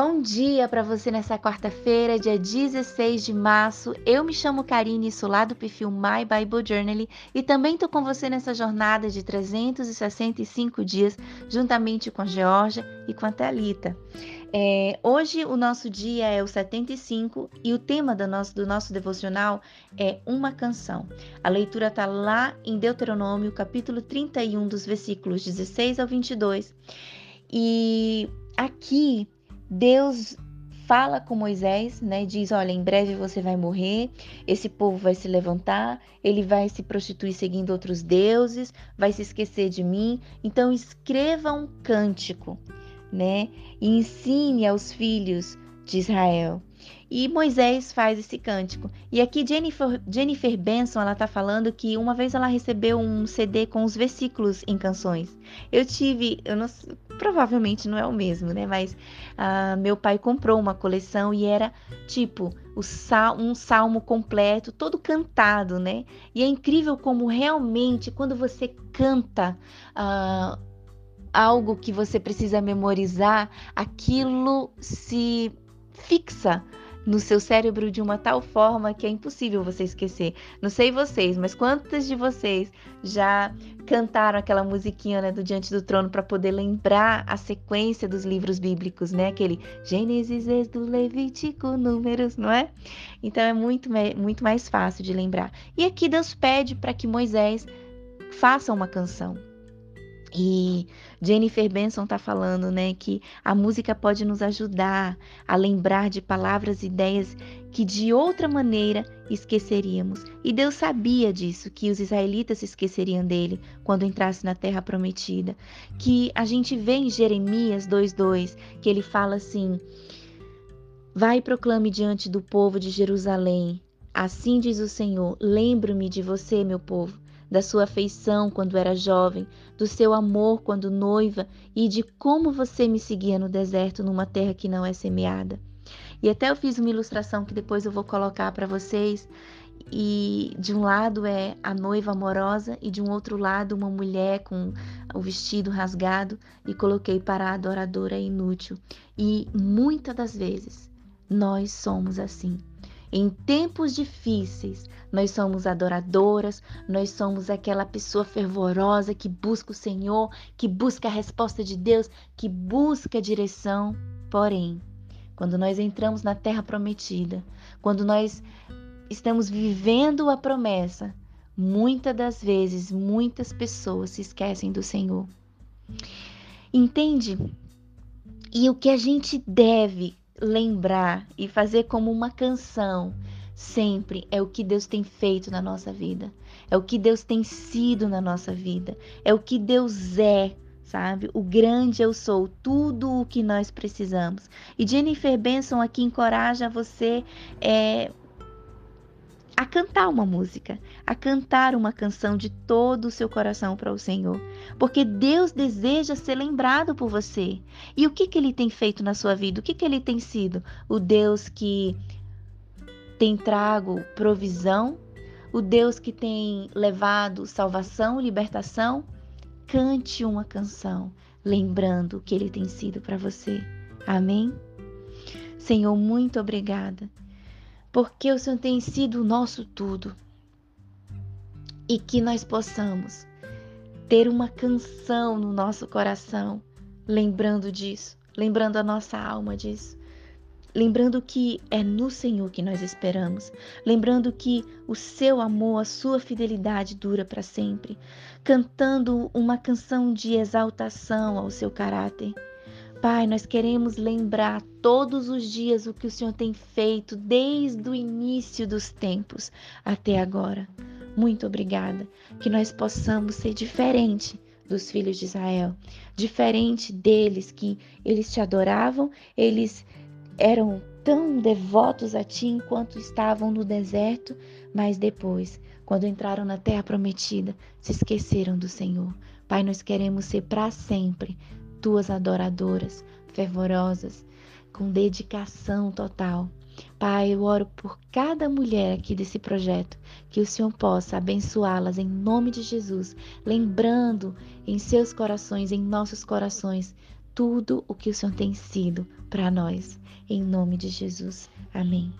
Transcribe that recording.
Bom dia para você nessa quarta-feira, dia 16 de março. Eu me chamo Karine, sou lá do perfil My Bible Journal e também estou com você nessa jornada de 365 dias, juntamente com a Georgia e com a Thalita. É, hoje o nosso dia é o 75 e o tema do nosso, do nosso devocional é uma canção. A leitura está lá em Deuteronômio, capítulo 31, dos versículos 16 ao 22. E aqui Deus fala com Moisés, né? Diz: Olha, em breve você vai morrer, esse povo vai se levantar, ele vai se prostituir seguindo outros deuses, vai se esquecer de mim. Então, escreva um cântico, né? E ensine aos filhos de Israel. E Moisés faz esse cântico. E aqui Jennifer, Jennifer Benson ela está falando que uma vez ela recebeu um CD com os versículos em canções. Eu tive, eu não, provavelmente não é o mesmo, né? Mas uh, meu pai comprou uma coleção e era tipo sal, um salmo completo, todo cantado, né? E é incrível como realmente quando você canta uh, algo que você precisa memorizar, aquilo se fixa no seu cérebro de uma tal forma que é impossível você esquecer. Não sei vocês, mas quantas de vocês já cantaram aquela musiquinha né, do Diante do Trono para poder lembrar a sequência dos livros bíblicos, né? Aquele Gênesis, Êxodo, Levítico, Números, não é? Então é muito, muito mais fácil de lembrar. E aqui Deus pede para que Moisés faça uma canção. E Jennifer Benson está falando, né, que a música pode nos ajudar a lembrar de palavras e ideias que de outra maneira esqueceríamos. E Deus sabia disso, que os israelitas se esqueceriam dele quando entrasse na terra prometida. Que a gente vê em Jeremias 2:2, que ele fala assim: Vai e proclame diante do povo de Jerusalém. Assim diz o Senhor: Lembro-me de você, meu povo da sua afeição quando era jovem, do seu amor quando noiva e de como você me seguia no deserto numa terra que não é semeada. E até eu fiz uma ilustração que depois eu vou colocar para vocês. E de um lado é a noiva amorosa e de um outro lado uma mulher com o vestido rasgado e coloquei para a adoradora inútil. E muitas das vezes nós somos assim. Em tempos difíceis, nós somos adoradoras, nós somos aquela pessoa fervorosa que busca o Senhor, que busca a resposta de Deus, que busca a direção. Porém, quando nós entramos na terra prometida, quando nós estamos vivendo a promessa, muitas das vezes, muitas pessoas se esquecem do Senhor. Entende? E o que a gente deve lembrar e fazer como uma canção sempre é o que Deus tem feito na nossa vida, é o que Deus tem sido na nossa vida, é o que Deus é, sabe? O grande eu sou, tudo o que nós precisamos. E Jennifer Benson aqui encoraja você é, a cantar uma música, a cantar uma canção de todo o seu coração para o Senhor, porque Deus deseja ser lembrado por você. E o que que ele tem feito na sua vida? O que que ele tem sido? O Deus que tem trago provisão, o Deus que tem levado salvação, libertação? Cante uma canção, lembrando o que ele tem sido para você. Amém? Senhor, muito obrigada porque o Senhor tem sido o nosso tudo. E que nós possamos ter uma canção no nosso coração, lembrando disso, lembrando a nossa alma disso. Lembrando que é no Senhor que nós esperamos, lembrando que o seu amor, a sua fidelidade dura para sempre, cantando uma canção de exaltação ao seu caráter, Pai, nós queremos lembrar todos os dias o que o Senhor tem feito desde o início dos tempos até agora. Muito obrigada. Que nós possamos ser diferente dos filhos de Israel, diferente deles que eles te adoravam, eles eram tão devotos a ti enquanto estavam no deserto, mas depois, quando entraram na terra prometida, se esqueceram do Senhor. Pai, nós queremos ser para sempre tuas adoradoras, fervorosas, com dedicação total. Pai, eu oro por cada mulher aqui desse projeto, que o Senhor possa abençoá-las em nome de Jesus, lembrando em seus corações, em nossos corações, tudo o que o Senhor tem sido para nós. Em nome de Jesus. Amém.